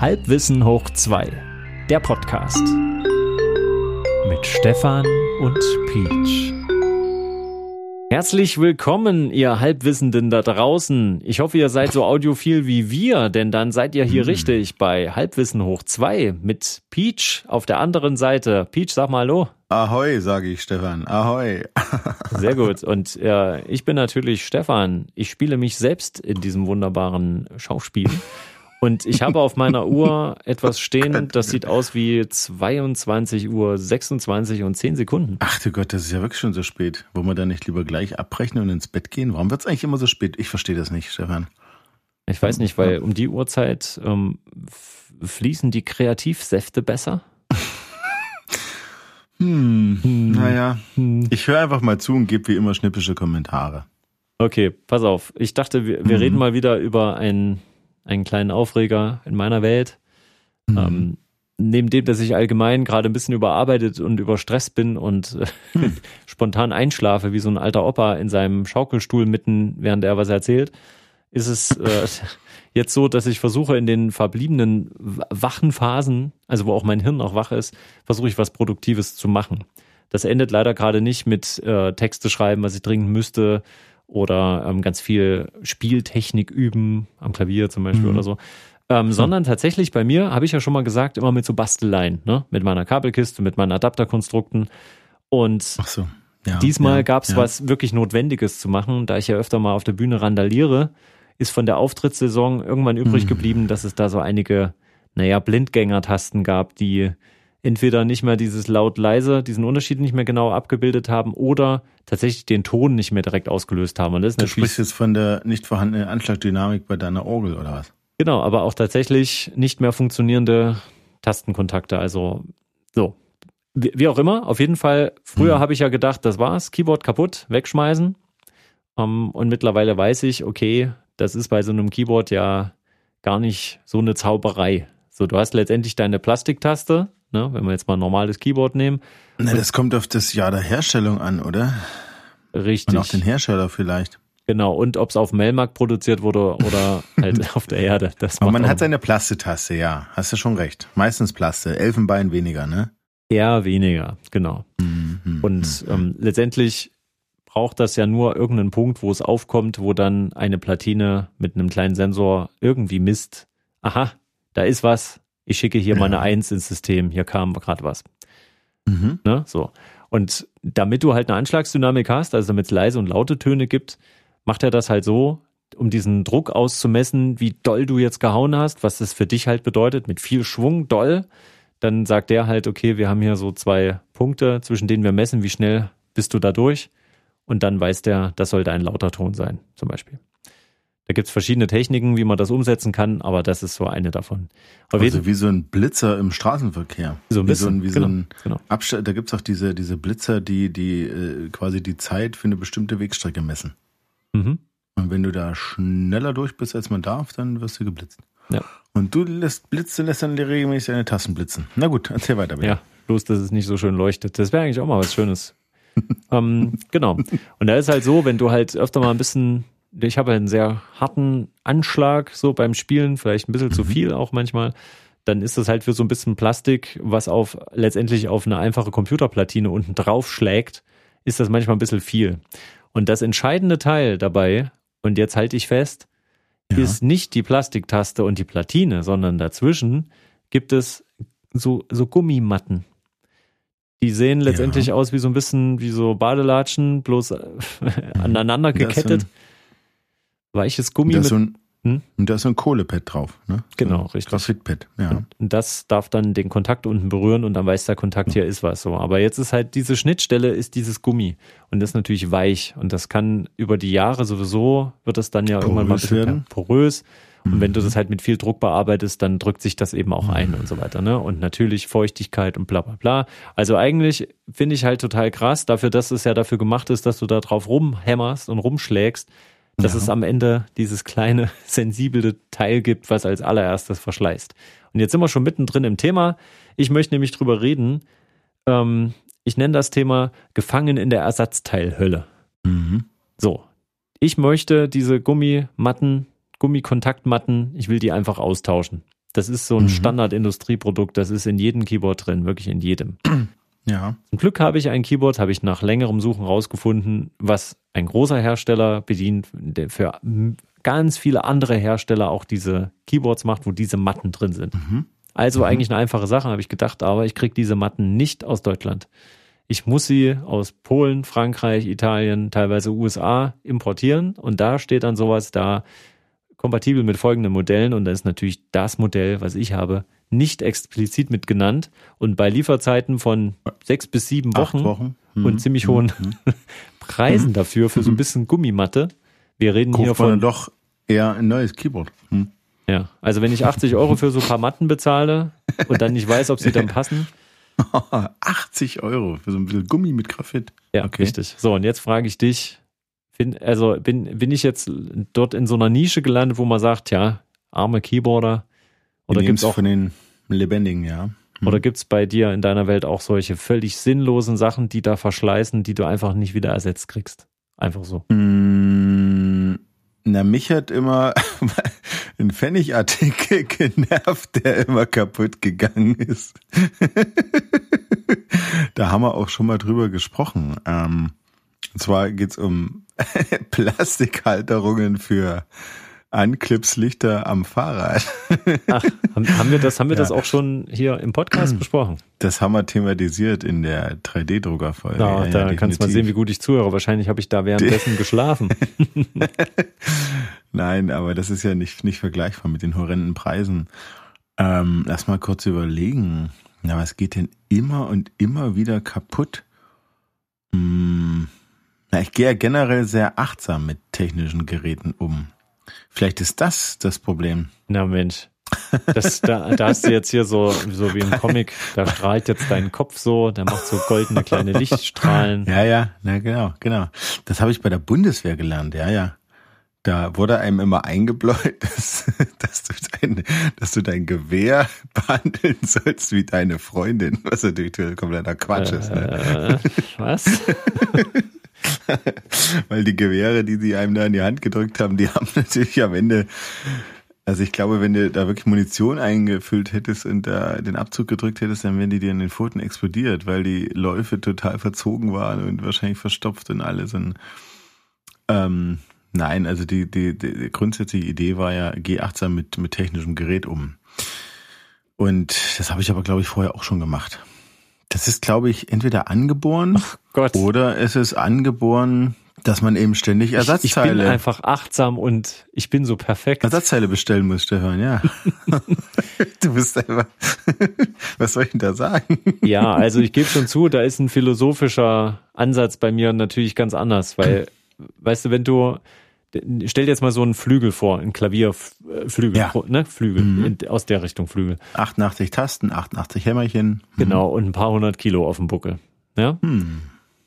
Halbwissen hoch 2, der Podcast. Mit Stefan und Peach. Herzlich willkommen, ihr Halbwissenden da draußen. Ich hoffe, ihr seid so audiophil wie wir, denn dann seid ihr hier mhm. richtig bei Halbwissen hoch 2 mit Peach auf der anderen Seite. Peach, sag mal Hallo. Ahoi, sage ich, Stefan. Ahoi. Sehr gut. Und äh, ich bin natürlich Stefan. Ich spiele mich selbst in diesem wunderbaren Schauspiel. Und ich habe auf meiner Uhr etwas stehen, das sieht aus wie 22 Uhr 26 und 10 Sekunden. Ach du Gott, das ist ja wirklich schon so spät. Wollen wir da nicht lieber gleich abbrechen und ins Bett gehen? Warum wird es eigentlich immer so spät? Ich verstehe das nicht, Stefan. Ich weiß nicht, weil um die Uhrzeit ähm, fließen die Kreativsäfte besser. hm, hm, naja, hm. ich höre einfach mal zu und gebe wie immer schnippische Kommentare. Okay, pass auf. Ich dachte, wir, wir mhm. reden mal wieder über ein einen kleinen Aufreger in meiner Welt. Mhm. Ähm, neben dem, dass ich allgemein gerade ein bisschen überarbeitet und überstresst bin und mhm. spontan einschlafe, wie so ein alter Opa in seinem Schaukelstuhl mitten, während er was erzählt, ist es äh, jetzt so, dass ich versuche in den verbliebenen wachen Phasen, also wo auch mein Hirn noch wach ist, versuche ich was Produktives zu machen. Das endet leider gerade nicht mit äh, Texte schreiben, was ich dringend müsste, oder ähm, ganz viel Spieltechnik üben, am Klavier zum Beispiel mhm. oder so. Ähm, mhm. Sondern tatsächlich bei mir, habe ich ja schon mal gesagt, immer mit so Basteleien, ne? mit meiner Kabelkiste, mit meinen Adapterkonstrukten. Und so. ja, diesmal ja, gab es ja. was wirklich Notwendiges zu machen, da ich ja öfter mal auf der Bühne randaliere, ist von der Auftrittssaison irgendwann übrig mhm. geblieben, dass es da so einige, naja, Blindgängertasten gab, die entweder nicht mehr dieses laut-leise, diesen Unterschied nicht mehr genau abgebildet haben oder tatsächlich den Ton nicht mehr direkt ausgelöst haben. Und das ist du sprichst jetzt von der nicht vorhandenen Anschlagdynamik bei deiner Orgel oder was? Genau, aber auch tatsächlich nicht mehr funktionierende Tastenkontakte. Also so, wie, auch immer, auf jeden Fall, früher hm. habe ich ja gedacht, das war's, Keyboard kaputt, wegschmeißen. Um, ähm, und mittlerweile weiß ich, okay, das ist bei so einem Keyboard ja gar nicht so eine Zauberei. So, du hast letztendlich deine Plastiktaste, ne, wenn wir jetzt mal ein normales Keyboard nehmen. Ne, das kommt auf das Jahr der Herstellung an, oder? Richtig. Und auf den Hersteller vielleicht. Genau, und ob es auf dem Melmarkt produziert wurde oder halt auf der Erde. Das Aber man hat seine Plastetasse, ja. Hast du schon recht. Meistens Plaste. Elfenbein weniger, ne? Eher weniger, genau. Mhm, und mhm. ähm, letztendlich braucht das ja nur irgendeinen Punkt, wo es aufkommt, wo dann eine Platine mit einem kleinen Sensor irgendwie misst. Aha, da ist was, ich schicke hier ja. mal eine Eins ins System, hier kam gerade was. Mhm. Ne? So. Und damit du halt eine Anschlagsdynamik hast, also damit es leise und laute Töne gibt, macht er das halt so, um diesen Druck auszumessen, wie doll du jetzt gehauen hast, was das für dich halt bedeutet, mit viel Schwung, doll. Dann sagt der halt, okay, wir haben hier so zwei Punkte, zwischen denen wir messen, wie schnell bist du da durch. Und dann weiß der, das sollte ein lauter Ton sein, zum Beispiel. Da gibt es verschiedene Techniken, wie man das umsetzen kann, aber das ist so eine davon. Aber also wie so ein Blitzer im Straßenverkehr. So ein bisschen, wie so ein, wie genau, so ein genau. Abstand, da gibt's auch diese, diese Blitzer, die, die äh, quasi die Zeit für eine bestimmte Wegstrecke messen. Mhm. Und wenn du da schneller durch bist, als man darf, dann wirst du geblitzt. Ja. Und du lässt Blitze, lässt dann regelmäßig deine Tassen blitzen. Na gut, erzähl weiter bitte. Ja, bloß, dass es nicht so schön leuchtet. Das wäre eigentlich auch mal was Schönes. ähm, genau. Und da ist halt so, wenn du halt öfter mal ein bisschen ich habe einen sehr harten Anschlag so beim Spielen, vielleicht ein bisschen mhm. zu viel auch manchmal. Dann ist das halt für so ein bisschen Plastik, was auf letztendlich auf eine einfache Computerplatine unten drauf schlägt, ist das manchmal ein bisschen viel. Und das entscheidende Teil dabei, und jetzt halte ich fest, ja. ist nicht die Plastiktaste und die Platine, sondern dazwischen gibt es so, so Gummimatten. Die sehen letztendlich ja. aus wie so ein bisschen wie so Badelatschen, bloß aneinander gekettet. Weiches Gummi. Da ist, so ein, hm? da ist so ein Kohlepad drauf, ne? Genau, so richtig. Graphitpad, ja. Und das darf dann den Kontakt unten berühren und dann weiß der Kontakt, hier ist was so. Aber jetzt ist halt diese Schnittstelle ist dieses Gummi und das ist natürlich weich und das kann über die Jahre sowieso wird das dann ja porös irgendwann mal ein bisschen werden. porös. Und mhm. wenn du das halt mit viel Druck bearbeitest, dann drückt sich das eben auch mhm. ein und so weiter, ne? Und natürlich Feuchtigkeit und bla bla bla. Also eigentlich finde ich halt total krass, dafür, dass es ja dafür gemacht ist, dass du da drauf rumhämmerst und rumschlägst, dass ja. es am Ende dieses kleine, sensible Teil gibt, was als allererstes verschleißt. Und jetzt sind wir schon mittendrin im Thema. Ich möchte nämlich drüber reden. Ähm, ich nenne das Thema Gefangen in der Ersatzteilhölle. Mhm. So. Ich möchte diese Gummimatten, Gummikontaktmatten, ich will die einfach austauschen. Das ist so ein mhm. Standard-Industrieprodukt, das ist in jedem Keyboard drin, wirklich in jedem. Ja. Zum Glück habe ich ein Keyboard, habe ich nach längerem Suchen rausgefunden, was ein großer Hersteller bedient, der für ganz viele andere Hersteller auch diese Keyboards macht, wo diese Matten drin sind. Mhm. Also mhm. eigentlich eine einfache Sache, habe ich gedacht, aber ich kriege diese Matten nicht aus Deutschland. Ich muss sie aus Polen, Frankreich, Italien, teilweise USA importieren und da steht dann sowas da kompatibel mit folgenden Modellen und da ist natürlich das Modell, was ich habe, nicht explizit mit genannt und bei Lieferzeiten von sechs bis sieben Wochen, Wochen. Mhm. und ziemlich hohen mhm. Preisen dafür für so ein bisschen Gummimatte. Wir reden Kauft hier von man doch eher ein neues Keyboard. Hm. Ja, also wenn ich 80 Euro für so ein paar Matten bezahle und dann nicht weiß, ob sie dann passen. 80 Euro für so ein bisschen Gummi mit Graphit. Ja, okay. richtig. So, und jetzt frage ich dich, bin, also bin, bin ich jetzt dort in so einer Nische gelandet, wo man sagt, ja, arme Keyboarder? Oder gibt es auch von den lebendigen, ja. Hm. Oder gibt es bei dir in deiner Welt auch solche völlig sinnlosen Sachen, die da verschleißen, die du einfach nicht wieder ersetzt kriegst? Einfach so. Mm, na, mich hat immer ein Pfennigartikel genervt, der immer kaputt gegangen ist. da haben wir auch schon mal drüber gesprochen. Ähm, und zwar geht's um Plastikhalterungen für Anclipslichter am Fahrrad. Ach, haben, wir das, haben wir ja. das auch schon hier im Podcast besprochen? Das haben wir thematisiert in der 3D-Druckerfolge. Ja, ja, da ja, kannst du mal sehen, wie gut ich zuhöre. Wahrscheinlich habe ich da währenddessen geschlafen. Nein, aber das ist ja nicht, nicht vergleichbar mit den horrenden Preisen. Ähm, lass mal kurz überlegen. Na, was geht denn immer und immer wieder kaputt? Hm, na, ich gehe ja generell sehr achtsam mit technischen Geräten um. Vielleicht ist das das Problem. Na Mensch. Das, da, da hast du jetzt hier so, so wie im Comic, da strahlt jetzt dein Kopf so, der macht so goldene kleine Lichtstrahlen. Ja, ja, na genau, genau. Das habe ich bei der Bundeswehr gelernt, ja, ja. Da wurde einem immer eingebläut, dass, dass, du dein, dass du dein Gewehr behandeln sollst wie deine Freundin, was natürlich kompletter Quatsch äh, ist. Ne? Äh, was? Weil die Gewehre, die sie einem da in die Hand gedrückt haben, die haben natürlich am Ende, also ich glaube, wenn du da wirklich Munition eingefüllt hättest und da den Abzug gedrückt hättest, dann wären die dir in den Pfoten explodiert, weil die Läufe total verzogen waren und wahrscheinlich verstopft und alles. Und ähm, nein, also die, die, die grundsätzliche Idee war ja, geh achtsam mit, mit technischem Gerät um. Und das habe ich aber, glaube ich, vorher auch schon gemacht. Das ist, glaube ich, entweder angeboren oder es ist angeboren, dass man eben ständig Ersatzteile. Ich, ich bin einfach achtsam und ich bin so perfekt. Ersatzteile bestellen musste hören, ja. du bist einfach. Was soll ich denn da sagen? ja, also ich gebe schon zu, da ist ein philosophischer Ansatz bei mir natürlich ganz anders, weil, weißt du, wenn du stell dir jetzt mal so einen Flügel vor, ein Klavierflügel, ja. ne? Flügel, mhm. in, aus der Richtung Flügel. 88 Tasten, 88 Hämmerchen. Mhm. Genau, und ein paar hundert Kilo auf dem Buckel. Ja? Mhm.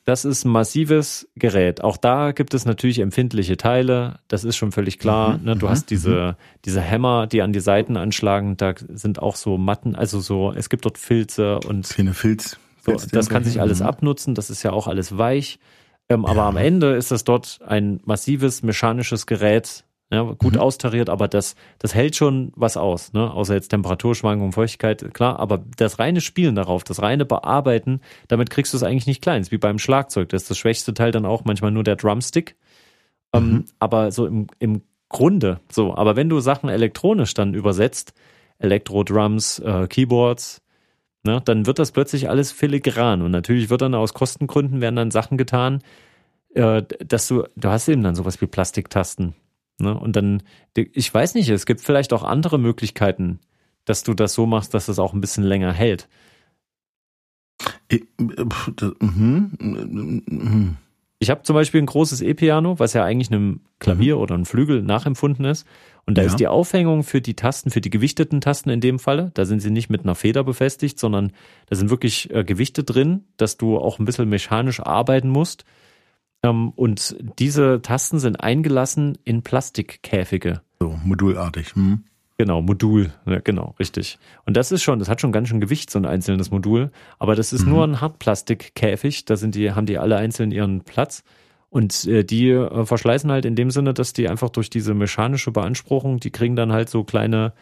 Das ist ein massives Gerät. Auch da gibt es natürlich empfindliche Teile. Das ist schon völlig klar. Mhm. Ne? Du hast mhm. diese, diese Hämmer, die an die Seiten anschlagen. Da sind auch so Matten, also so, es gibt dort Filze und. Filz. So, das kann sich alles mhm. abnutzen. Das ist ja auch alles weich. Ähm, aber am Ende ist das dort ein massives mechanisches Gerät, ja, gut mhm. austariert, aber das, das hält schon was aus, ne? außer jetzt Temperaturschwankungen, Feuchtigkeit, klar, aber das reine Spielen darauf, das reine Bearbeiten, damit kriegst du es eigentlich nicht klein. Das ist wie beim Schlagzeug, das ist das schwächste Teil dann auch manchmal nur der Drumstick. Ähm, mhm. aber so im, im Grunde, so, aber wenn du Sachen elektronisch dann übersetzt, Elektro-Drums, äh, Keyboards, ne, dann wird das plötzlich alles filigran. Und natürlich wird dann aus Kostengründen werden dann Sachen getan, äh, dass du, du hast eben dann sowas wie Plastiktasten. Ne? Und dann, ich weiß nicht, es gibt vielleicht auch andere Möglichkeiten, dass du das so machst, dass es auch ein bisschen länger hält. Ich, äh, mhm. ich habe zum Beispiel ein großes E-Piano, was ja eigentlich einem Klavier mhm. oder einem Flügel nachempfunden ist. Und da ja. ist die Aufhängung für die Tasten, für die gewichteten Tasten in dem Falle, da sind sie nicht mit einer Feder befestigt, sondern da sind wirklich äh, Gewichte drin, dass du auch ein bisschen mechanisch arbeiten musst. Ähm, und diese Tasten sind eingelassen in Plastikkäfige. So, modulartig. Hm. Genau, Modul, ja, genau, richtig. Und das ist schon, das hat schon ganz schön Gewicht, so ein einzelnes Modul. Aber das ist mhm. nur ein Hartplastikkäfig, da sind die, haben die alle einzeln ihren Platz. Und äh, die äh, verschleißen halt in dem Sinne, dass die einfach durch diese mechanische Beanspruchung, die kriegen dann halt so kleine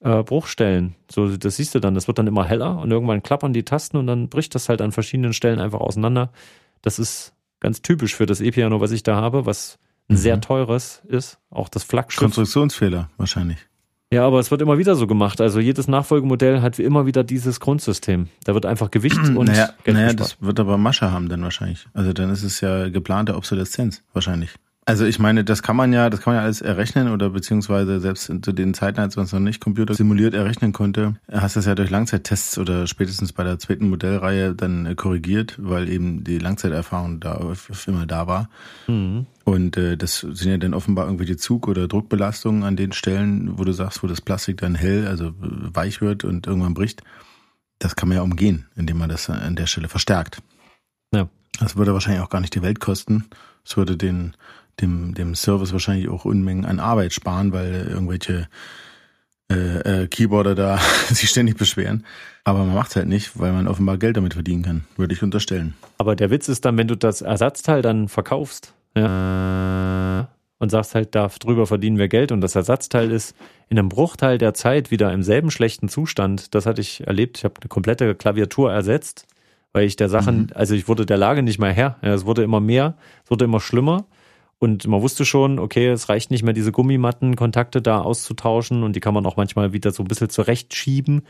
äh, Bruchstellen. So, das siehst du dann. Das wird dann immer heller und irgendwann klappern die Tasten und dann bricht das halt an verschiedenen Stellen einfach auseinander. Das ist ganz typisch für das E-Piano, was ich da habe, was ein mhm. sehr teures ist. Auch das Flaggschiff. Konstruktionsfehler wahrscheinlich. Ja, aber es wird immer wieder so gemacht. Also jedes Nachfolgemodell hat wie immer wieder dieses Grundsystem. Da wird einfach Gewicht und naja, Geld naja das wird aber Masche haben dann wahrscheinlich. Also dann ist es ja geplante Obsoleszenz wahrscheinlich. Also ich meine, das kann man ja, das kann man ja alles errechnen oder beziehungsweise selbst zu den Zeiten, als man es noch nicht Computer simuliert errechnen konnte, hast du es ja durch Langzeittests oder spätestens bei der zweiten Modellreihe dann äh, korrigiert, weil eben die Langzeiterfahrung da immer da war. Mhm. Und äh, das sind ja dann offenbar irgendwelche Zug- oder Druckbelastungen an den Stellen, wo du sagst, wo das Plastik dann hell, also äh, weich wird und irgendwann bricht. Das kann man ja umgehen, indem man das an der Stelle verstärkt. Ja. Das würde wahrscheinlich auch gar nicht die Welt kosten. Es würde den dem, dem Service wahrscheinlich auch Unmengen an Arbeit sparen, weil irgendwelche äh, äh, Keyboarder da sich ständig beschweren. Aber man macht halt nicht, weil man offenbar Geld damit verdienen kann, würde ich unterstellen. Aber der Witz ist dann, wenn du das Ersatzteil dann verkaufst ja, und sagst halt, darf drüber verdienen wir Geld und das Ersatzteil ist in einem Bruchteil der Zeit wieder im selben schlechten Zustand. Das hatte ich erlebt. Ich habe eine komplette Klaviatur ersetzt, weil ich der Sachen, mhm. also ich wurde der Lage nicht mehr her. Ja, es wurde immer mehr, es wurde immer schlimmer. Und man wusste schon, okay, es reicht nicht mehr, diese Gummimattenkontakte da auszutauschen und die kann man auch manchmal wieder so ein bisschen zurechtschieben.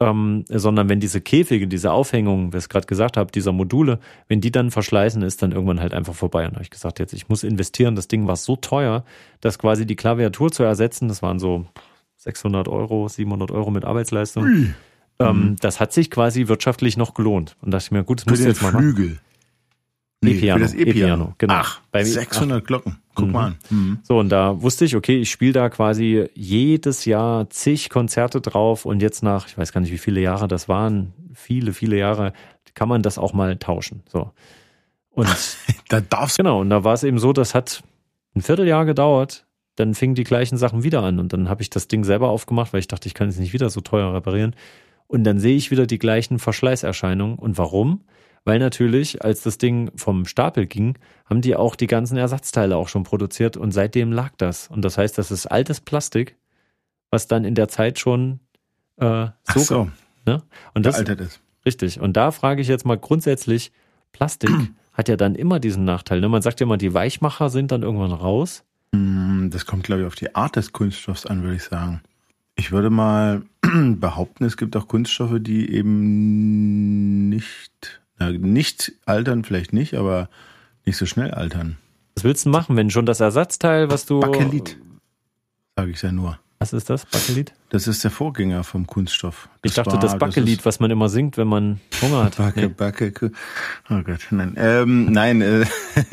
Ähm, sondern wenn diese Käfige, diese Aufhängung, wie ich es gerade gesagt habe, dieser Module, wenn die dann verschleißen, ist dann irgendwann halt einfach vorbei. Und da habe ich gesagt, jetzt, ich muss investieren. Das Ding war so teuer, dass quasi die Klaviatur zu ersetzen, das waren so 600 Euro, 700 Euro mit Arbeitsleistung. Mhm. Ähm, das hat sich quasi wirtschaftlich noch gelohnt. Und da dachte ich mir, gut, das muss jetzt mal machen. Nee, E-Piano. das E-Piano, genau. Ach, Bei 600 ach. Glocken. Guck mhm. mal an. Mhm. So, und da wusste ich, okay, ich spiele da quasi jedes Jahr zig Konzerte drauf und jetzt nach, ich weiß gar nicht, wie viele Jahre das waren, viele, viele Jahre, kann man das auch mal tauschen. So. Und da darfst Genau, und da war es eben so, das hat ein Vierteljahr gedauert, dann fingen die gleichen Sachen wieder an und dann habe ich das Ding selber aufgemacht, weil ich dachte, ich kann es nicht wieder so teuer reparieren. Und dann sehe ich wieder die gleichen Verschleißerscheinungen. Und warum? Weil natürlich, als das Ding vom Stapel ging, haben die auch die ganzen Ersatzteile auch schon produziert und seitdem lag das. Und das heißt, das ist altes Plastik, was dann in der Zeit schon äh, so, so. Ne? Und das ist. Richtig. Und da frage ich jetzt mal grundsätzlich, Plastik hat ja dann immer diesen Nachteil. Ne? Man sagt ja immer, die Weichmacher sind dann irgendwann raus. Mm, das kommt, glaube ich, auf die Art des Kunststoffs an, würde ich sagen. Ich würde mal behaupten, es gibt auch Kunststoffe, die eben na, nicht altern vielleicht nicht, aber nicht so schnell altern. Was willst du machen, wenn schon das Ersatzteil, was du. Bakelit, sage ich ja nur. Was ist das, Bakelit? Das ist der Vorgänger vom Kunststoff. Das ich dachte, war, das Bakelit, was man immer singt, wenn man Hunger hat. Backe, nee. Backe, oh Gott, nein. Ähm, nein, äh,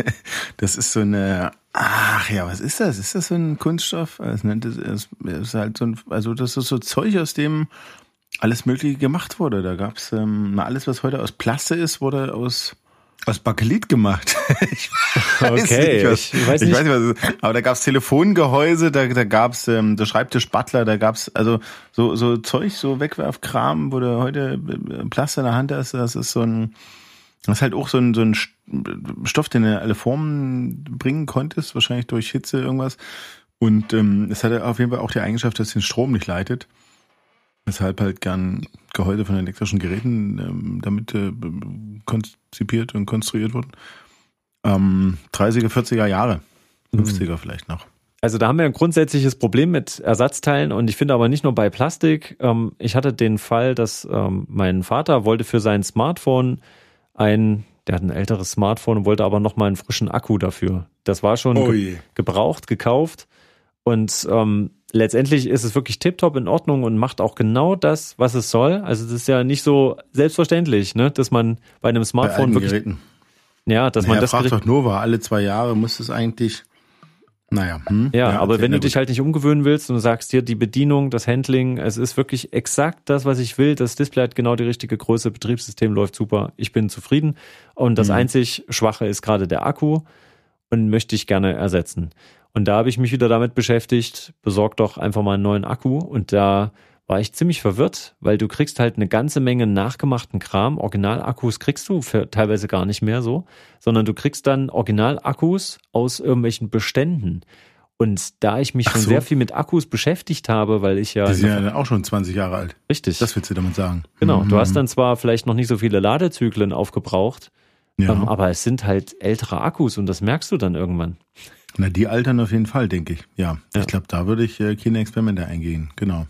das ist so eine, ach ja, was ist das? Ist das so ein Kunststoff? Es nennt es, es ist halt so ein, also das ist so Zeug, aus dem alles Mögliche gemacht wurde. Da gab's ähm, alles, was heute aus Plaste ist, wurde aus aus Bakelit gemacht. ich weiß okay, nicht, was, ich weiß nicht. Ich weiß nicht was, aber da gab's Telefongehäuse, da, da gab's ähm, der Schreibtisch Butler, da gab's also so so Zeug, so Wegwerfkram, wo du heute äh, Plaste in der Hand hast. Das ist so ein, das ist halt auch so ein so ein Stoff, den du alle Formen bringen konntest, wahrscheinlich durch Hitze irgendwas. Und ähm, es hatte auf jeden Fall auch die Eigenschaft, dass es den Strom nicht leitet. Weshalb halt gern Gehäuse von elektrischen Geräten ähm, damit äh, konzipiert und konstruiert wurden. Ähm, 30er, 40er Jahre, 50er mhm. vielleicht noch. Also da haben wir ein grundsätzliches Problem mit Ersatzteilen und ich finde aber nicht nur bei Plastik. Ähm, ich hatte den Fall, dass ähm, mein Vater wollte für sein Smartphone ein, der hat ein älteres Smartphone und wollte aber nochmal einen frischen Akku dafür. Das war schon ge gebraucht, gekauft und ähm, letztendlich ist es wirklich tiptop in Ordnung und macht auch genau das, was es soll. Also das ist ja nicht so selbstverständlich, ne, dass man bei einem Smartphone bei wirklich Geräten. ja, dass naja, man das fragt doch Nova alle zwei Jahre muss es eigentlich naja. Hm? Ja, ja, aber wenn du dich halt nicht umgewöhnen willst und sagst dir, die Bedienung, das Handling, es ist wirklich exakt das, was ich will. Das Display hat genau die richtige Größe, Betriebssystem läuft super, ich bin zufrieden. Und das mhm. einzig Schwache ist gerade der Akku und möchte ich gerne ersetzen. Und da habe ich mich wieder damit beschäftigt, besorg doch einfach mal einen neuen Akku. Und da war ich ziemlich verwirrt, weil du kriegst halt eine ganze Menge nachgemachten Kram. Originalakkus kriegst du für teilweise gar nicht mehr so, sondern du kriegst dann Originalakkus aus irgendwelchen Beständen. Und da ich mich schon so. sehr viel mit Akkus beschäftigt habe, weil ich ja. Die sind ja dann auch schon 20 Jahre alt. Richtig. Das willst du damit sagen. Genau. Mhm. Du hast dann zwar vielleicht noch nicht so viele Ladezyklen aufgebraucht, ja. ähm, aber es sind halt ältere Akkus und das merkst du dann irgendwann. Na, die altern auf jeden Fall, denke ich. Ja. ja. Ich glaube, da würde ich äh, keine Experimente eingehen. Genau.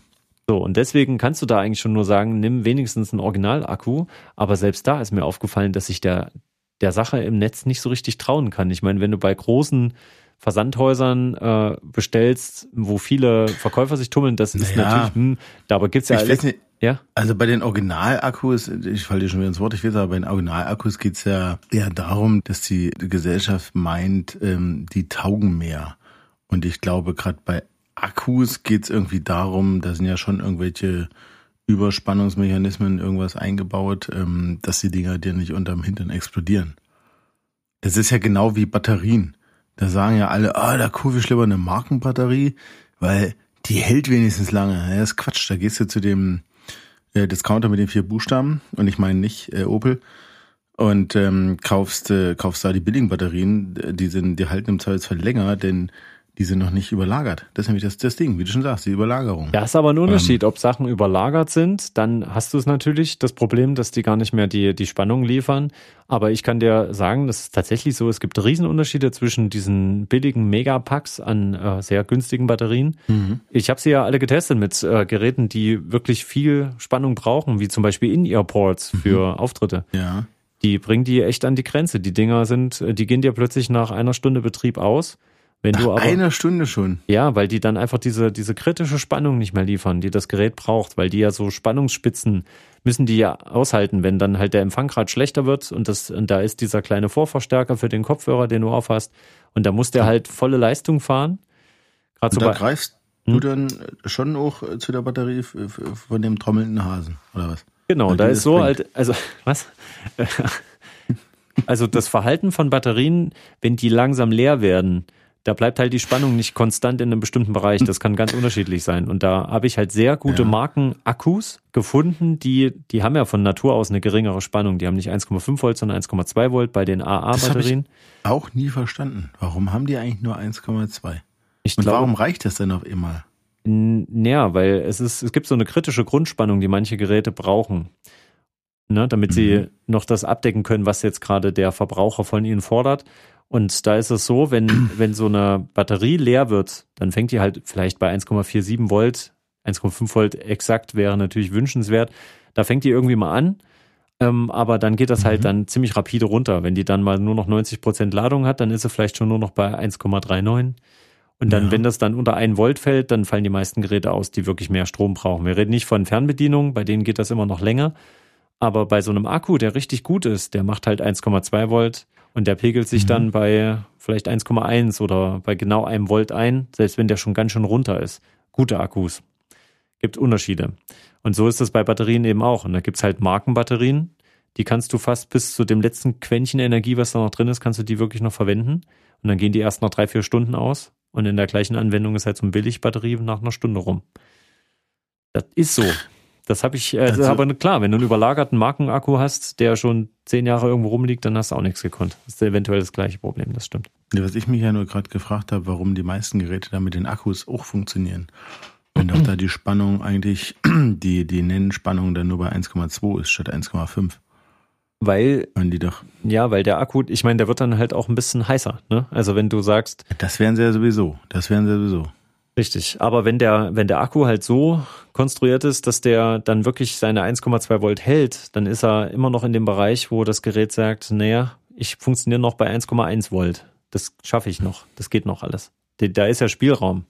So, und deswegen kannst du da eigentlich schon nur sagen, nimm wenigstens einen Originalakku. Aber selbst da ist mir aufgefallen, dass ich der, der Sache im Netz nicht so richtig trauen kann. Ich meine, wenn du bei großen Versandhäusern äh, bestellst, wo viele Verkäufer sich tummeln, das ist naja, natürlich, hm, dabei gibt's ja alles. Nicht, ja? Also bei den Originalakkus, ich falle dir schon wieder ins Wort, ich weiß, aber bei den Originalakkus geht's ja eher darum, dass die Gesellschaft meint, ähm, die taugen mehr. Und ich glaube, gerade bei Akkus geht's irgendwie darum, da sind ja schon irgendwelche Überspannungsmechanismen irgendwas eingebaut, ähm, dass die Dinger dir nicht unterm Hintern explodieren. Das ist ja genau wie Batterien. Da sagen ja alle, ah, da kaufe ich lieber eine Markenbatterie, weil die hält wenigstens lange. Das ist Quatsch. Da gehst du zu dem äh, Discounter mit den vier Buchstaben. Und ich meine nicht äh, Opel. Und ähm, kaufst äh, kaufst da die billigen Batterien, die sind die halten im Zweifelsfall länger, denn die sind noch nicht überlagert. Das ist nämlich das, das Ding, wie du schon sagst, die Überlagerung. Ja, ist aber ein Unterschied. Ähm, Ob Sachen überlagert sind, dann hast du es natürlich, das Problem, dass die gar nicht mehr die, die Spannung liefern. Aber ich kann dir sagen, das ist tatsächlich so, es gibt Riesenunterschiede zwischen diesen billigen Megapacks an äh, sehr günstigen Batterien. Mhm. Ich habe sie ja alle getestet mit äh, Geräten, die wirklich viel Spannung brauchen, wie zum Beispiel In-Ear-Ports für mhm. Auftritte. Ja. Die bringen die echt an die Grenze. Die Dinger sind, äh, die gehen dir plötzlich nach einer Stunde Betrieb aus. Wenn Nach du aber, einer Stunde schon. Ja, weil die dann einfach diese, diese kritische Spannung nicht mehr liefern, die das Gerät braucht, weil die ja so Spannungsspitzen müssen die ja aushalten, wenn dann halt der Empfang gerade schlechter wird und das, und da ist dieser kleine Vorverstärker für den Kopfhörer, den du aufhast, und da muss der halt volle Leistung fahren. Gerade so da bei, greifst hm? du dann schon auch zu der Batterie von dem trommelnden Hasen, oder was? Genau, weil da ist so bringt. halt, also, was? also das Verhalten von Batterien, wenn die langsam leer werden, da bleibt halt die Spannung nicht konstant in einem bestimmten Bereich. Das kann ganz unterschiedlich sein. Und da habe ich halt sehr gute ja. Marken-Akkus gefunden, die, die haben ja von Natur aus eine geringere Spannung. Die haben nicht 1,5 Volt, sondern 1,2 Volt bei den AA-Batterien. Auch nie verstanden. Warum haben die eigentlich nur 1,2? Und glaube, warum reicht das denn auf immer? Naja, weil es ist, es gibt so eine kritische Grundspannung, die manche Geräte brauchen. Ne, damit mhm. sie noch das abdecken können, was jetzt gerade der Verbraucher von ihnen fordert. Und da ist es so, wenn, wenn so eine Batterie leer wird, dann fängt die halt vielleicht bei 1,47 Volt, 1,5 Volt exakt wäre natürlich wünschenswert. Da fängt die irgendwie mal an. Ähm, aber dann geht das halt mhm. dann ziemlich rapide runter. Wenn die dann mal nur noch 90 Prozent Ladung hat, dann ist sie vielleicht schon nur noch bei 1,39. Und dann, ja. wenn das dann unter 1 Volt fällt, dann fallen die meisten Geräte aus, die wirklich mehr Strom brauchen. Wir reden nicht von Fernbedienungen, bei denen geht das immer noch länger. Aber bei so einem Akku, der richtig gut ist, der macht halt 1,2 Volt und der pegelt sich mhm. dann bei vielleicht 1,1 oder bei genau einem Volt ein, selbst wenn der schon ganz schön runter ist. Gute Akkus. Gibt Unterschiede. Und so ist das bei Batterien eben auch. Und da gibt's halt Markenbatterien, die kannst du fast bis zu dem letzten Quäntchen Energie, was da noch drin ist, kannst du die wirklich noch verwenden. Und dann gehen die erst nach drei, vier Stunden aus. Und in der gleichen Anwendung ist halt so ein Billigbatterie nach einer Stunde rum. Das ist so. Das habe ich, äh, also, aber klar, wenn du einen überlagerten Markenakku hast, der schon zehn Jahre irgendwo rumliegt, dann hast du auch nichts gekonnt. Das ist eventuell das gleiche Problem, das stimmt. Was ich mich ja nur gerade gefragt habe, warum die meisten Geräte da mit den Akkus auch funktionieren. Wenn doch da die Spannung eigentlich, die, die Nennspannung dann nur bei 1,2 ist statt 1,5. Weil, die doch. ja, weil der Akku, ich meine, der wird dann halt auch ein bisschen heißer, ne? Also wenn du sagst. Das wären sie ja sowieso. Das wären sie sowieso. Richtig, aber wenn der, wenn der Akku halt so konstruiert ist, dass der dann wirklich seine 1,2 Volt hält, dann ist er immer noch in dem Bereich, wo das Gerät sagt, naja, ich funktioniere noch bei 1,1 Volt. Das schaffe ich noch. Das geht noch alles. Da ist ja Spielraum.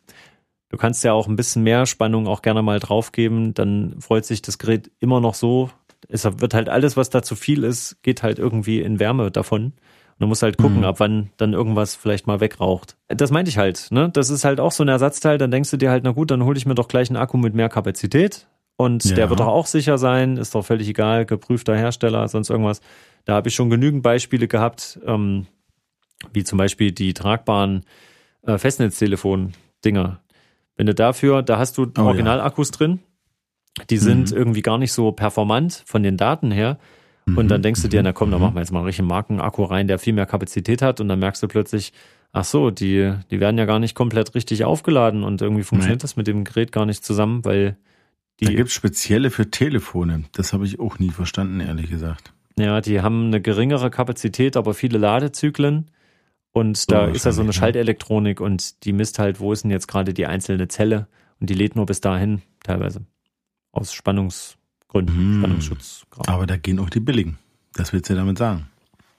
Du kannst ja auch ein bisschen mehr Spannung auch gerne mal draufgeben, dann freut sich das Gerät immer noch so. Es wird halt alles, was da zu viel ist, geht halt irgendwie in Wärme davon. Und du musst halt gucken, mhm. ab wann dann irgendwas vielleicht mal wegraucht. Das meinte ich halt, ne? Das ist halt auch so ein Ersatzteil, dann denkst du dir halt, na gut, dann hole ich mir doch gleich einen Akku mit mehr Kapazität. Und ja. der wird doch auch sicher sein, ist doch völlig egal, geprüfter Hersteller, sonst irgendwas. Da habe ich schon genügend Beispiele gehabt, ähm, wie zum Beispiel die tragbaren äh, Festnetztelefon-Dinger. Wenn du dafür, da hast du oh, Originalakkus ja. drin, die sind mhm. irgendwie gar nicht so performant von den Daten her. Und dann mhm. denkst du dir, na komm, da machen wir jetzt mal einen richtigen Markenakku rein, der viel mehr Kapazität hat. Und dann merkst du plötzlich, Ach so, die, die werden ja gar nicht komplett richtig aufgeladen und irgendwie funktioniert Nein. das mit dem Gerät gar nicht zusammen, weil die. Da gibt es spezielle für Telefone. Das habe ich auch nie verstanden, ehrlich gesagt. Ja, die haben eine geringere Kapazität, aber viele Ladezyklen. Und da oh, ist ja so eine Schaltelektronik und die misst halt, wo ist denn jetzt gerade die einzelne Zelle und die lädt nur bis dahin teilweise. Aus Spannungsgründen, hm. Spannungsschutz. Aber da gehen auch die billigen. Das willst du damit sagen.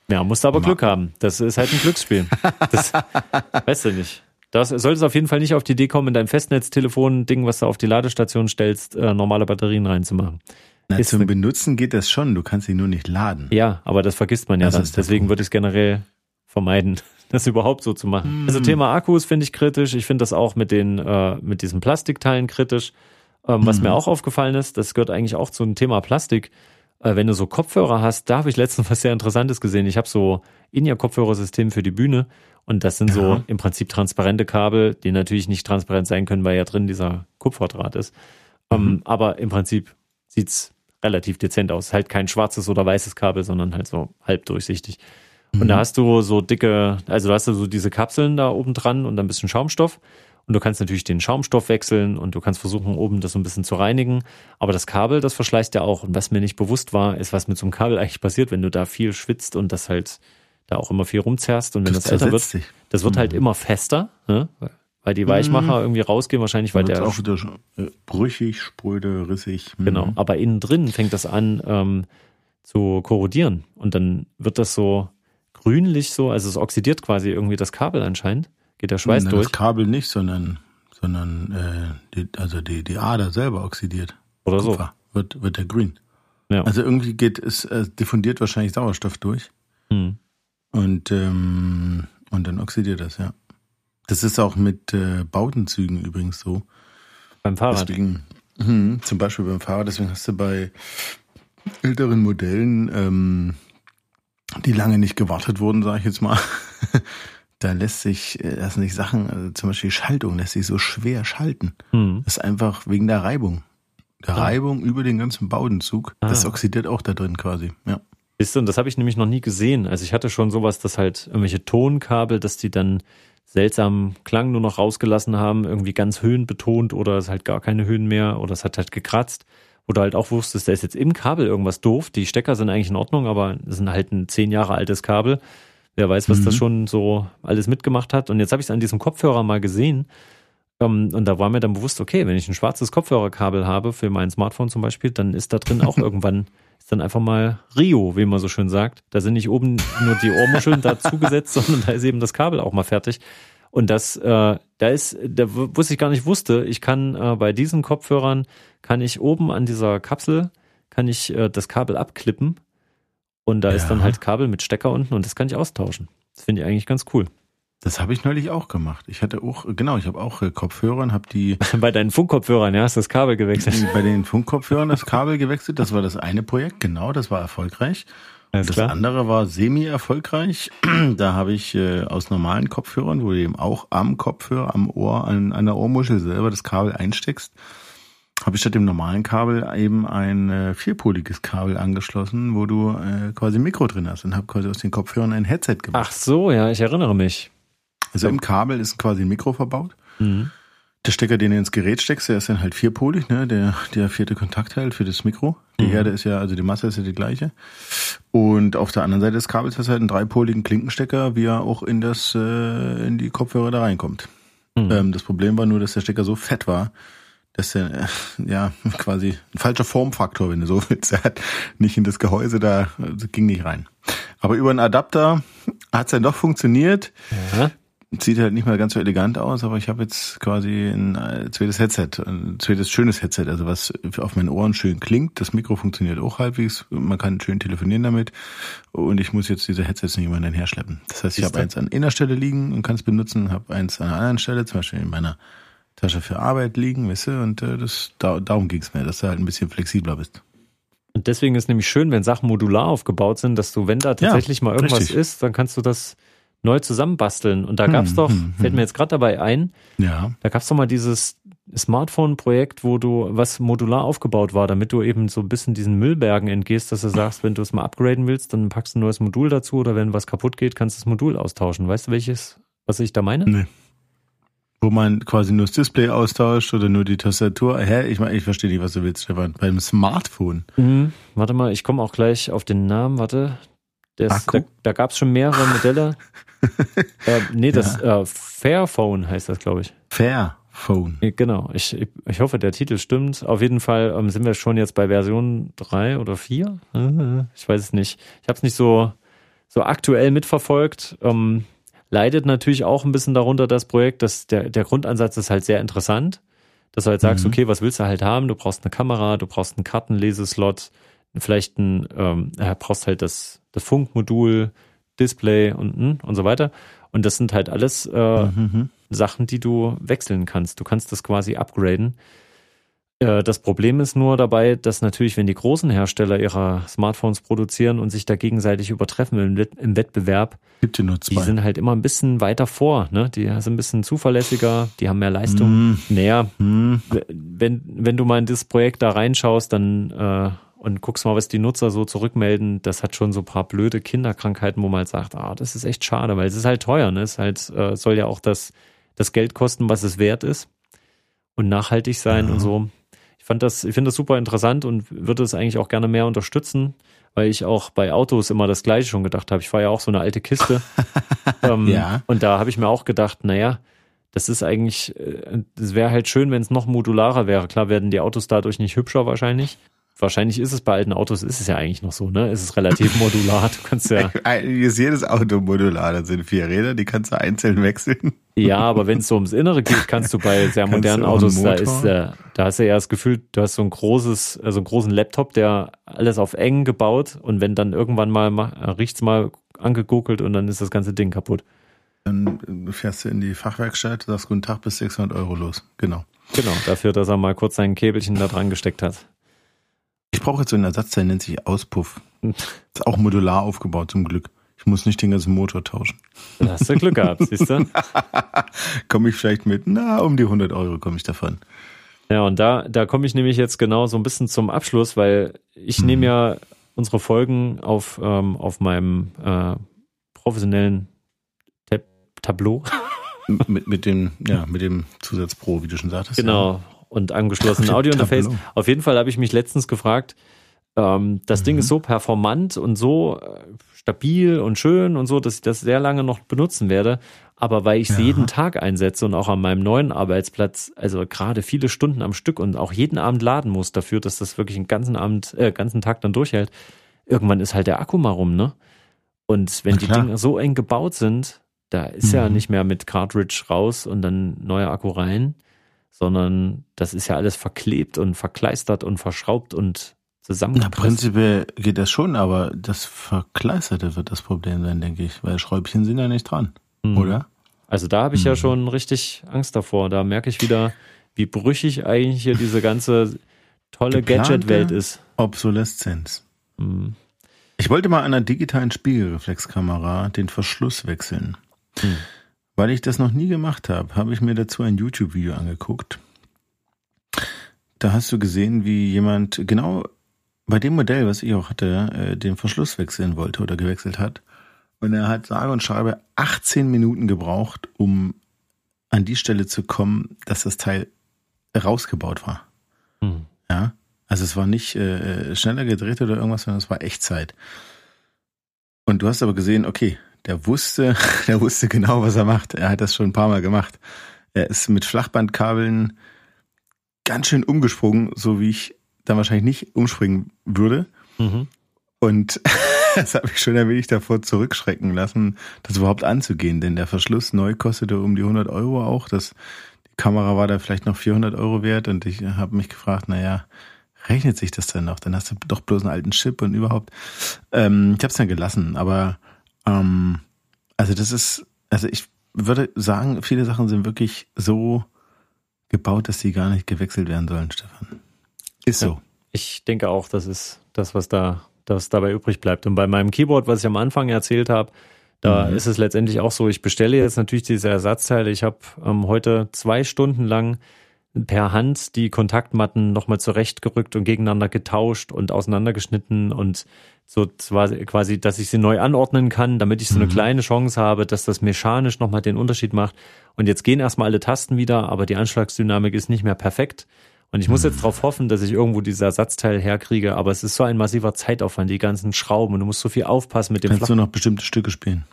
Ja, musst du aber Glück haben. Das ist halt ein Glücksspiel. Das weißt du nicht. Das solltest auf jeden Fall nicht auf die Idee kommen, in dein Festnetztelefon-Ding, was du auf die Ladestation stellst, äh, normale Batterien reinzumachen. Na, ist zum Benutzen geht das schon, du kannst sie nur nicht laden. Ja, aber das vergisst man ja das dann. Deswegen würde ich es generell vermeiden, das überhaupt so zu machen. Hm. Also Thema Akkus finde ich kritisch. Ich finde das auch mit den äh, mit diesen Plastikteilen kritisch. Ähm, was hm. mir auch aufgefallen ist, das gehört eigentlich auch zu dem Thema Plastik. Äh, wenn du so Kopfhörer hast, da habe ich letztens was sehr Interessantes gesehen. Ich habe so In-Ear-Kopfhörersystem für die Bühne und das sind ja. so im Prinzip transparente Kabel, die natürlich nicht transparent sein können, weil ja drin dieser Kupferdraht ist. Ähm, mhm. Aber im Prinzip sieht's relativ dezent aus. Halt kein schwarzes oder weißes Kabel, sondern halt so halb durchsichtig. Mhm. Und da hast du so dicke, also da hast du so diese Kapseln da oben dran und ein bisschen Schaumstoff. Und du kannst natürlich den Schaumstoff wechseln und du kannst versuchen, oben das so ein bisschen zu reinigen. Aber das Kabel, das verschleißt ja auch. Und was mir nicht bewusst war, ist, was mit so einem Kabel eigentlich passiert, wenn du da viel schwitzt und das halt da auch immer viel rumzerrst. Und wenn das, das älter wird, sich. das wird halt mhm. halt immer fester, ne? weil die Weichmacher mhm. irgendwie rausgehen, wahrscheinlich, weil der. auch wieder äh, brüchig, spröde, rissig. Mhm. Genau. Aber innen drin fängt das an ähm, zu korrodieren. Und dann wird das so grünlich so, also es oxidiert quasi irgendwie das Kabel anscheinend geht der Schweiß Nein, durch. Das Kabel nicht, sondern, sondern äh, die, also die, die Ader selber oxidiert. Oder Kupfer so. Wird, wird der grün. Ja. Also irgendwie geht es, äh, diffundiert wahrscheinlich Sauerstoff durch. Hm. Und, ähm, und dann oxidiert das, ja. Das ist auch mit äh, Bautenzügen übrigens so. Beim Fahrrad. Deswegen, mh, zum Beispiel beim Fahrrad, deswegen hast du bei älteren Modellen, ähm, die lange nicht gewartet wurden, sage ich jetzt mal, da lässt sich, äh, lassen sich Sachen, also zum Beispiel Schaltung lässt sich so schwer schalten. Mhm. Das ist einfach wegen der Reibung. Der ah. Reibung über den ganzen Baudenzug. Ah. Das oxidiert auch da drin quasi, ja. Ist und das habe ich nämlich noch nie gesehen. Also ich hatte schon sowas, dass halt irgendwelche Tonkabel, dass die dann seltsamen Klang nur noch rausgelassen haben, irgendwie ganz höhenbetont oder es halt gar keine Höhen mehr oder es hat halt gekratzt. Oder halt auch wusstest, da ist jetzt im Kabel irgendwas doof. Die Stecker sind eigentlich in Ordnung, aber es sind halt ein zehn Jahre altes Kabel. Wer weiß, was mhm. das schon so alles mitgemacht hat. Und jetzt habe ich es an diesem Kopfhörer mal gesehen. Um, ähm, und da war mir dann bewusst, okay, wenn ich ein schwarzes Kopfhörerkabel habe für mein Smartphone zum Beispiel, dann ist da drin auch irgendwann, ist dann einfach mal Rio, wie man so schön sagt. Da sind nicht oben nur die Ohrmuscheln dazugesetzt, sondern da ist eben das Kabel auch mal fertig. Und das, äh, da ist, da wusste ich gar nicht wusste, ich kann äh, bei diesen Kopfhörern, kann ich oben an dieser Kapsel, kann ich äh, das Kabel abklippen und da ja. ist dann halt Kabel mit Stecker unten und das kann ich austauschen. Das finde ich eigentlich ganz cool. Das habe ich neulich auch gemacht. Ich hatte auch, genau, ich habe auch äh, Kopfhörer und habe die. Bei deinen Funkkopfhörern, ja, hast du das Kabel gewechselt. Bei den Funkkopfhörern das Kabel gewechselt. Das war das eine Projekt, genau, das war erfolgreich. Alles das klar. andere war semi-erfolgreich. Da habe ich äh, aus normalen Kopfhörern, wo du eben auch am Kopfhörer, am Ohr, an, an der Ohrmuschel selber das Kabel einsteckst, habe ich statt dem normalen Kabel eben ein äh, vierpoliges Kabel angeschlossen, wo du äh, quasi ein Mikro drin hast und habe quasi aus den Kopfhörern ein Headset gemacht. Ach so, ja, ich erinnere mich. Also im Kabel ist quasi ein Mikro verbaut. Mhm. Der Stecker, den du ins Gerät steckst, der ist dann halt vierpolig, ne? Der, der vierte Kontakt halt für das Mikro. Die mhm. Herde ist ja, also die Masse ist ja die gleiche. Und auf der anderen Seite des Kabels hast du halt einen dreipoligen Klinkenstecker, wie er auch in das, äh, in die Kopfhörer da reinkommt. Mhm. Ähm, das Problem war nur, dass der Stecker so fett war, das ist ja, ja quasi ein falscher Formfaktor, wenn du so willst. Er hat nicht in das Gehäuse da, also ging nicht rein. Aber über einen Adapter hat es dann doch funktioniert. Ja. Sieht halt nicht mehr ganz so elegant aus, aber ich habe jetzt quasi ein äh, zweites Headset, ein zweites schönes Headset, also was auf meinen Ohren schön klingt. Das Mikro funktioniert auch halbwegs, man kann schön telefonieren damit und ich muss jetzt diese Headsets nicht immer hinterher schleppen. Das heißt, ich habe eins an einer Stelle liegen und kann es benutzen, habe eins an einer anderen Stelle, zum Beispiel in meiner Tasche für Arbeit liegen, weißt du, und äh, das, da, darum ging es mir, dass du halt ein bisschen flexibler bist. Und deswegen ist nämlich schön, wenn Sachen modular aufgebaut sind, dass du, wenn da tatsächlich ja, mal irgendwas richtig. ist, dann kannst du das neu zusammenbasteln. Und da gab's hm, doch, hm, fällt hm. mir jetzt gerade dabei ein, ja. da gab's doch mal dieses Smartphone-Projekt, wo du, was modular aufgebaut war, damit du eben so ein bisschen diesen Müllbergen entgehst, dass du sagst, wenn du es mal upgraden willst, dann packst du ein neues Modul dazu oder wenn was kaputt geht, kannst du das Modul austauschen. Weißt du, welches Was ich da meine? Nee. Wo man quasi nur das Display austauscht oder nur die Tastatur. Hä? Ich meine, ich verstehe nicht, was du willst, Stefan. Beim Smartphone. Mhm. Warte mal, ich komme auch gleich auf den Namen. Warte. Das, da da gab es schon mehrere Modelle. äh, nee, das ja. äh, Fairphone heißt das, glaube ich. Fairphone. Genau. Ich, ich, hoffe, der Titel stimmt. Auf jeden Fall ähm, sind wir schon jetzt bei Version 3 oder 4. Ich weiß es nicht. Ich habe es nicht so, so aktuell mitverfolgt. Ähm, leidet natürlich auch ein bisschen darunter das Projekt, dass der, der Grundansatz ist halt sehr interessant. Dass du halt sagst, mhm. okay, was willst du halt haben? Du brauchst eine Kamera, du brauchst einen Kartenleseslot, vielleicht ein, ähm, brauchst halt das, das Funkmodul, Display und, hm, und so weiter. Und das sind halt alles äh, mhm. Sachen, die du wechseln kannst. Du kannst das quasi upgraden. Äh, das Problem ist nur dabei, dass natürlich, wenn die großen Hersteller ihrer Smartphones produzieren und sich da gegenseitig übertreffen im, Wettbewerb, Gibt nur zwei. die sind halt immer ein bisschen weiter vor. Ne? Die sind ein bisschen zuverlässiger, die haben mehr Leistung. Mm. Naja, mm. wenn, wenn du mal in das Projekt da reinschaust, dann äh, und guckst mal, was die Nutzer so zurückmelden, das hat schon so ein paar blöde Kinderkrankheiten, wo man halt sagt, ah, das ist echt schade, weil es ist halt teuer, ne? Es halt, äh, soll ja auch das, das Geld kosten, was es wert ist und nachhaltig sein ja. und so. Ich fand das, ich finde das super interessant und würde es eigentlich auch gerne mehr unterstützen, weil ich auch bei Autos immer das Gleiche schon gedacht habe. Ich war ja auch so eine alte Kiste. ähm, ja. Und da habe ich mir auch gedacht, naja, das ist eigentlich, es äh, wäre halt schön, wenn es noch modularer wäre. Klar werden die Autos dadurch nicht hübscher wahrscheinlich, wahrscheinlich ist es bei alten Autos, ist es ja eigentlich noch so, ne? Es ist relativ modular. Du kannst ja. ist jedes Auto modular. Da sind vier Räder, die kannst du einzeln wechseln. Ja, aber wenn es so ums Innere geht, kannst du bei sehr modernen Autos, da ist, äh, da hast du ja das Gefühl, du hast so ein großes, also einen großen Laptop, der alles auf eng gebaut und wenn dann irgendwann mal äh, riecht's mal angegoogelt und dann ist das ganze Ding kaputt. Dann fährst du in die Fachwerkstatt, sagst guten Tag bis 600 Euro los. Genau. Genau, dafür, dass er mal kurz sein Käbelchen da dran gesteckt hat. Ich brauche jetzt so einen Ersatzteil, nennt sich Auspuff. Ist auch modular aufgebaut, zum Glück. Ich muss nicht den ganzen Motor tauschen. Dann hast du Glück gehabt, siehst du? komme ich vielleicht mit, na, um die 100 Euro komme ich davon. Ja, und da, da komme ich nämlich jetzt genau so ein bisschen zum Abschluss, weil ich mhm. nehme ja unsere Folgen auf, ähm, auf meinem äh, professionellen Tab Tableau. mit, mit, dem, ja, mit dem Zusatz Pro, wie du schon sagtest. Genau, ja und angeschlossenen Audiointerface. Auf jeden Fall habe ich mich letztens gefragt, ähm, das mhm. Ding ist so performant und so äh, stabil und schön und so, dass ich das sehr lange noch benutzen werde. Aber weil ich es ja. jeden Tag einsetze und auch an meinem neuen Arbeitsplatz, also gerade viele Stunden am Stück und auch jeden Abend laden muss dafür, dass das wirklich einen ganzen Abend, äh, ganzen Tag dann durchhält, irgendwann ist halt der Akku mal rum, ne? Und wenn die Dinge so eng gebaut sind, da ist mhm. ja nicht mehr mit Cartridge raus und dann neuer Akku rein, sondern das ist ja alles verklebt und verkleistert und verschraubt und zusammengepresst. Na, prinzipiell geht das schon, aber das Verkleisterte wird das Problem sein, denke ich, weil Schräubchen sind ja nicht dran, mhm. oder? Also da habe ich mhm. ja schon richtig Angst davor. Da merke ich wieder, wie brüchig eigentlich hier diese ganze tolle Gadget-Welt ist. Obsoleszenz. Mhm. Ich wollte mal an einer digitalen Spiegelreflexkamera den Verschluss wechseln. Weil ich das noch nie gemacht habe, habe ich mir dazu ein YouTube-Video angeguckt. Da hast du gesehen, wie jemand genau bei dem Modell, was ich auch hatte, äh, den Verschluss wechseln wollte oder gewechselt hat. Und er hat sage und schreibe 18 Minuten gebraucht, um an die Stelle zu kommen, dass das Teil rausgebaut war. Mhm. Ja, also es war nicht äh, schneller gedreht oder irgendwas, sondern es war Echtzeit. Und du hast aber gesehen, okay, der wusste, der wusste genau, was er macht. Er hat das schon ein paar Mal gemacht. Er ist mit Flachbandkabeln ganz schön umgesprungen, so wie ich dann wahrscheinlich nicht umspringen würde. Mhm. Und das hat mich schon ein wenig davor zurückschrecken lassen, das überhaupt anzugehen, denn der Verschluss neu kostete um die 100 Euro auch. Das, die Kamera war da vielleicht noch 400 Euro wert und ich habe mich gefragt, naja, rechnet sich das denn noch? Dann hast du doch bloß einen alten Chip und überhaupt. Ähm, ich habe es dann gelassen, aber ähm, also das ist, also ich würde sagen, viele Sachen sind wirklich so gebaut, dass sie gar nicht gewechselt werden sollen, Stefan. Ist so. Ja, ich denke auch, das ist das, was da, das dabei übrig bleibt. Und bei meinem Keyboard, was ich am Anfang erzählt habe, da mhm. ist es letztendlich auch so, ich bestelle jetzt natürlich diese Ersatzteile. Ich habe ähm, heute zwei Stunden lang per Hand die Kontaktmatten nochmal zurechtgerückt und gegeneinander getauscht und auseinandergeschnitten und so quasi, dass ich sie neu anordnen kann, damit ich so eine mhm. kleine Chance habe, dass das mechanisch nochmal den Unterschied macht. Und jetzt gehen erstmal alle Tasten wieder, aber die Anschlagsdynamik ist nicht mehr perfekt. Und ich muss jetzt darauf hoffen, dass ich irgendwo dieses Ersatzteil herkriege, aber es ist so ein massiver Zeitaufwand, die ganzen Schrauben und du musst so viel aufpassen mit dem Kannst Flach du noch bestimmte Stücke spielen?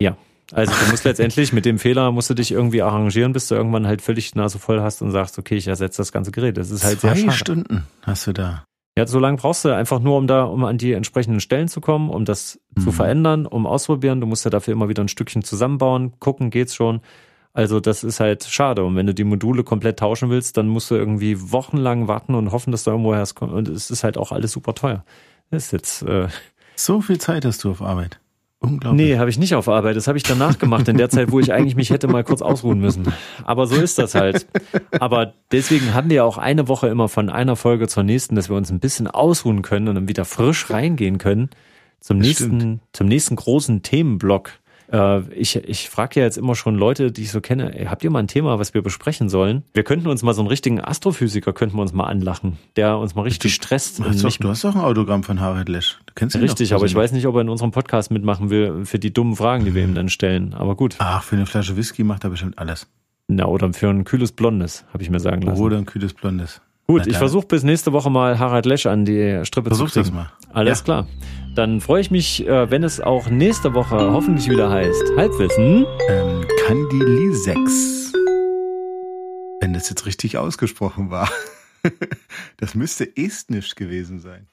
Ja. Also du musst letztendlich mit dem Fehler musst du dich irgendwie arrangieren, bis du irgendwann halt völlig die Nase voll hast und sagst, okay, ich ersetze das ganze Gerät. Das ist halt Zwei sehr schade. Stunden hast du da. Ja, so lange brauchst du einfach nur, um da, um an die entsprechenden Stellen zu kommen, um das mhm. zu verändern, um ausprobieren. Du musst ja dafür immer wieder ein Stückchen zusammenbauen, gucken, geht's schon. Also das ist halt schade. Und wenn du die Module komplett tauschen willst, dann musst du irgendwie wochenlang warten und hoffen, dass da irgendwo herkommt. Und es ist halt auch alles super teuer. Das ist jetzt. Äh so viel Zeit hast du auf Arbeit. Unglaublich. Nee, habe ich nicht auf Arbeit. Das habe ich danach gemacht, in der Zeit, wo ich eigentlich mich hätte mal kurz ausruhen müssen. Aber so ist das halt. Aber deswegen haben wir auch eine Woche immer von einer Folge zur nächsten, dass wir uns ein bisschen ausruhen können und dann wieder frisch reingehen können zum das nächsten, stimmt. zum nächsten großen Themenblock. Äh, ich ich frage ja jetzt immer schon Leute, die ich so kenne, ey, habt ihr mal ein Thema, was wir besprechen sollen? Wir könnten uns mal so einen richtigen Astrophysiker, könnten wir uns mal anlachen, der uns mal richtig du, stresst. Du hast, doch, du hast doch ein Autogramm von Harald Lesch. Du kennst ihn Richtig, aber ich weiß nicht, ob er in unserem Podcast mitmachen will für die dummen Fragen, die wir ihm dann stellen. Aber gut. Ach, für eine Flasche Whisky macht er bestimmt alles. Na, oder für ein kühles Blondes, habe ich mir sagen lassen. Oder ein kühles Blondes. Gut, ich versuche bis nächste Woche mal Harald Lesch an die Strippe Versuch zu kriegen. Versuch das mal. Alles ja. klar. Dann freue ich mich, äh, wenn es auch nächste Woche hoffentlich wieder heißt Halbwissen. Ähm, Candili 6. Wenn das jetzt richtig ausgesprochen war. das müsste Estnisch gewesen sein.